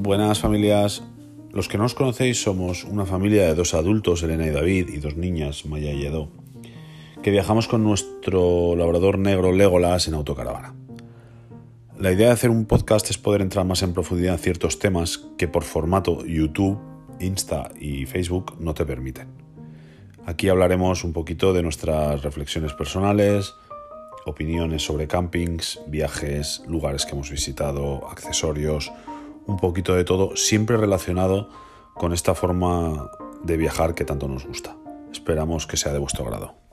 Buenas familias. Los que no os conocéis somos una familia de dos adultos, Elena y David, y dos niñas, Maya y Edo, que viajamos con nuestro labrador negro Legolas en autocaravana. La idea de hacer un podcast es poder entrar más en profundidad en ciertos temas que por formato YouTube, Insta y Facebook no te permiten. Aquí hablaremos un poquito de nuestras reflexiones personales, opiniones sobre campings, viajes, lugares que hemos visitado, accesorios, un poquito de todo, siempre relacionado con esta forma de viajar que tanto nos gusta. Esperamos que sea de vuestro agrado.